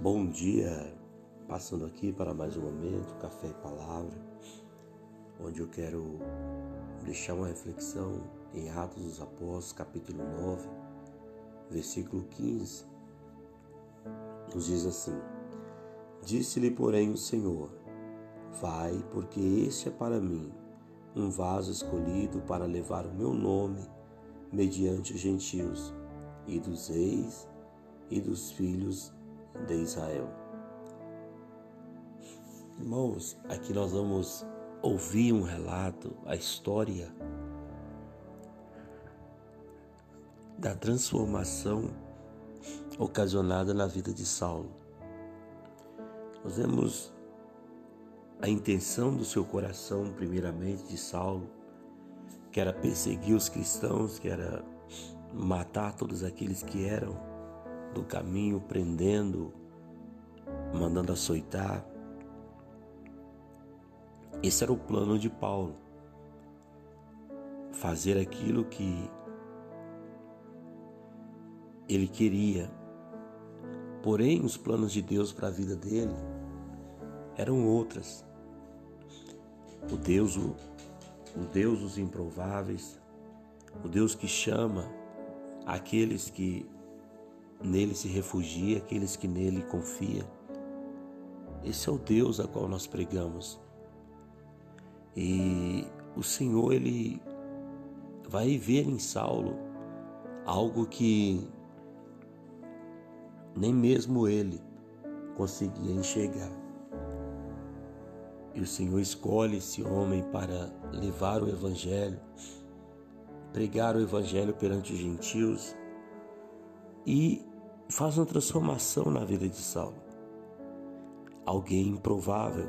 Bom dia, passando aqui para mais um momento, Café e Palavra, onde eu quero deixar uma reflexão em Atos dos Apóstolos, capítulo 9, versículo 15. Nos diz assim: Disse-lhe, porém, o Senhor: Vai, porque este é para mim um vaso escolhido para levar o meu nome mediante os gentios e dos reis e dos filhos de Israel. Irmãos, aqui nós vamos ouvir um relato, a história da transformação ocasionada na vida de Saulo. Nós vemos a intenção do seu coração, primeiramente, de Saulo, que era perseguir os cristãos, que era matar todos aqueles que eram do caminho, prendendo, mandando açoitar. Esse era o plano de Paulo. Fazer aquilo que ele queria. Porém, os planos de Deus para a vida dele eram outras. O Deus, o, o Deus dos improváveis, o Deus que chama aqueles que nele se refugia, aqueles que nele confia. Esse é o Deus a qual nós pregamos. E o Senhor, ele vai ver em Saulo algo que nem mesmo ele conseguia enxergar. E o Senhor escolhe esse homem para levar o Evangelho, pregar o Evangelho perante os gentios e faz uma transformação na vida de Saulo. Alguém improvável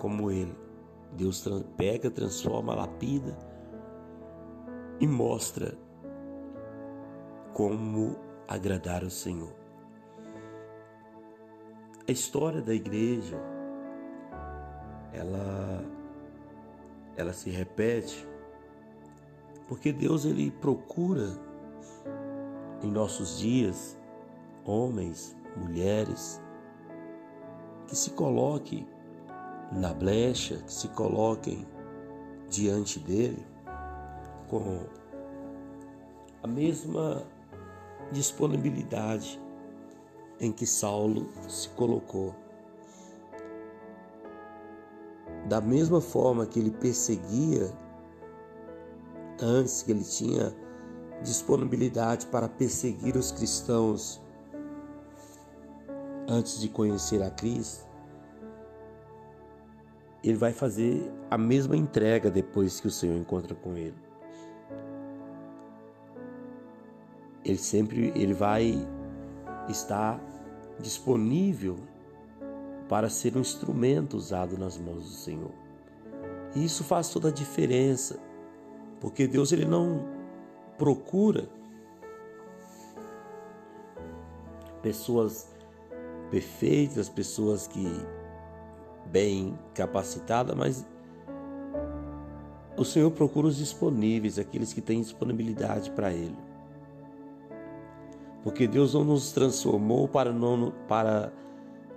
como ele. Deus pega, transforma, lapida e mostra como agradar o Senhor. A história da igreja ela ela se repete porque Deus ele procura em nossos dias homens, mulheres, que se coloquem na brecha, que se coloquem diante dele com a mesma disponibilidade em que Saulo se colocou. Da mesma forma que ele perseguia antes, que ele tinha disponibilidade para perseguir os cristãos antes de conhecer a Cristo, ele vai fazer a mesma entrega depois que o Senhor encontra com ele. Ele sempre ele vai estar disponível para ser um instrumento usado nas mãos do Senhor. E isso faz toda a diferença, porque Deus ele não procura pessoas perfeitas, pessoas que bem capacitadas, mas o Senhor procura os disponíveis, aqueles que têm disponibilidade para Ele. Porque Deus não nos transformou para, não, para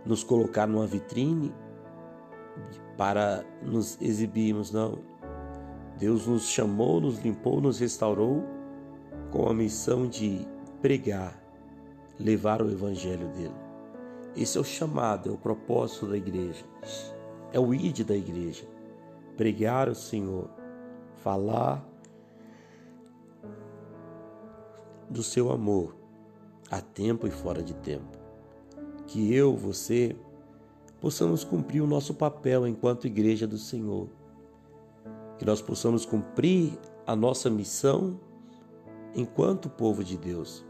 nos colocar numa vitrine, para nos exibirmos, não. Deus nos chamou, nos limpou, nos restaurou com a missão de pregar, levar o Evangelho dele. Esse é o chamado, é o propósito da igreja. É o id da igreja. Pregar o Senhor, falar do seu amor, a tempo e fora de tempo. Que eu, você, possamos cumprir o nosso papel enquanto igreja do Senhor. Que nós possamos cumprir a nossa missão enquanto povo de Deus.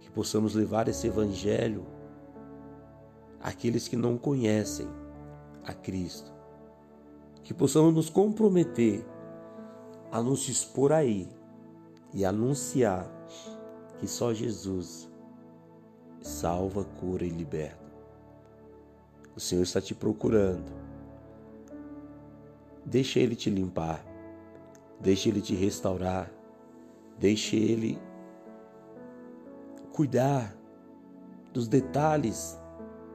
Que possamos levar esse evangelho àqueles que não conhecem a Cristo. Que possamos nos comprometer a nos expor aí e anunciar que só Jesus salva, cura e liberta. O Senhor está te procurando. Deixa Ele te limpar, deixa Ele te restaurar, deixa Ele cuidar dos detalhes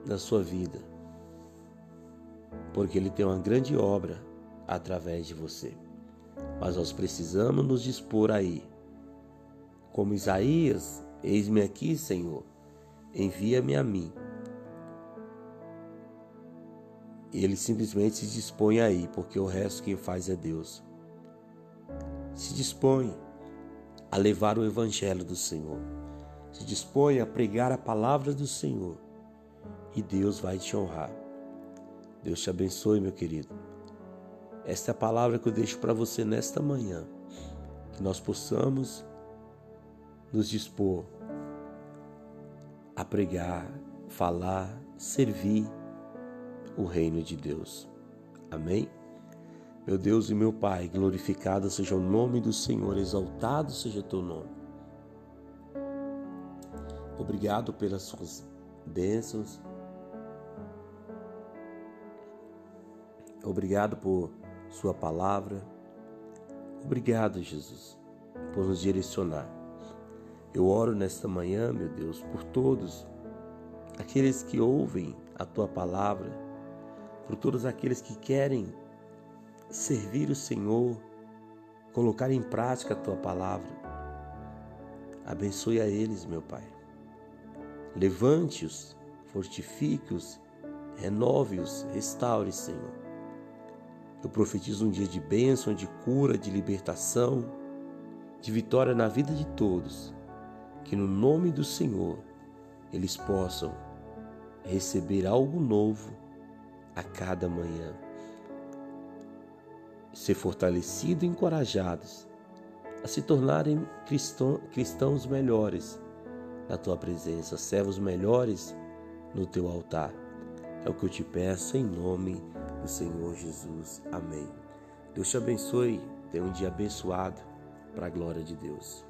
da sua vida, porque Ele tem uma grande obra através de você. Mas nós precisamos nos dispor aí. Como Isaías, eis-me aqui, Senhor, envia-me a mim. Ele simplesmente se dispõe aí, porque o resto quem faz é Deus. Se dispõe a levar o Evangelho do Senhor. Se dispõe a pregar a palavra do Senhor. E Deus vai te honrar. Deus te abençoe, meu querido. Esta é a palavra que eu deixo para você nesta manhã. Que nós possamos nos dispor a pregar, falar, servir o reino de Deus. Amém? Meu Deus e meu Pai, glorificado seja o nome do Senhor, exaltado seja teu nome. Obrigado pelas suas bênçãos. Obrigado por sua palavra. Obrigado, Jesus, por nos direcionar. Eu oro nesta manhã, meu Deus, por todos aqueles que ouvem a tua palavra, por todos aqueles que querem servir o Senhor, colocar em prática a tua palavra. Abençoe a eles, meu Pai. Levante-os, fortifique-os, renove-os, restaure, Senhor. Eu profetizo um dia de bênção, de cura, de libertação, de vitória na vida de todos. Que no nome do Senhor eles possam receber algo novo a cada manhã. Ser fortalecidos e encorajados a se tornarem cristãos melhores na tua presença, servos melhores no teu altar. É o que eu te peço em nome de do Senhor Jesus. Amém. Deus te abençoe. Tenha um dia abençoado para a glória de Deus.